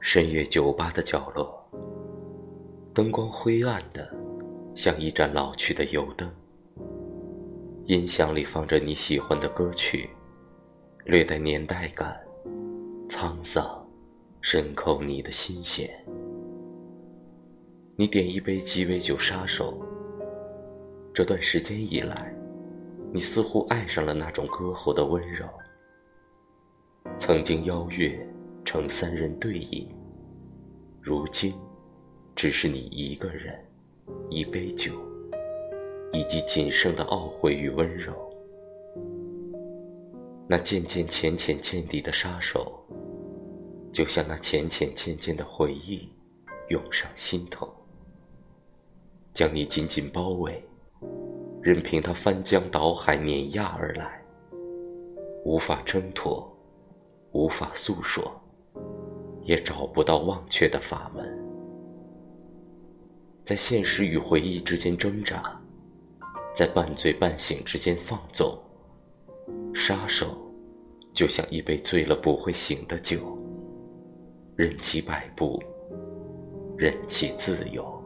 深夜酒吧的角落，灯光灰暗的，像一盏老去的油灯。音响里放着你喜欢的歌曲，略带年代感，沧桑，深扣你的心弦。你点一杯鸡尾酒，杀手。这段时间以来，你似乎爱上了那种歌喉的温柔。曾经邀月。成三人对饮，如今只是你一个人，一杯酒，以及仅剩的懊悔与温柔。那渐渐浅浅见底的杀手，就像那浅浅渐渐的回忆，涌上心头，将你紧紧包围，任凭它翻江倒海碾压而来，无法挣脱，无法诉说。也找不到忘却的法门，在现实与回忆之间挣扎，在半醉半醒之间放纵。杀手，就像一杯醉了不会醒的酒，任其摆布，任其自由。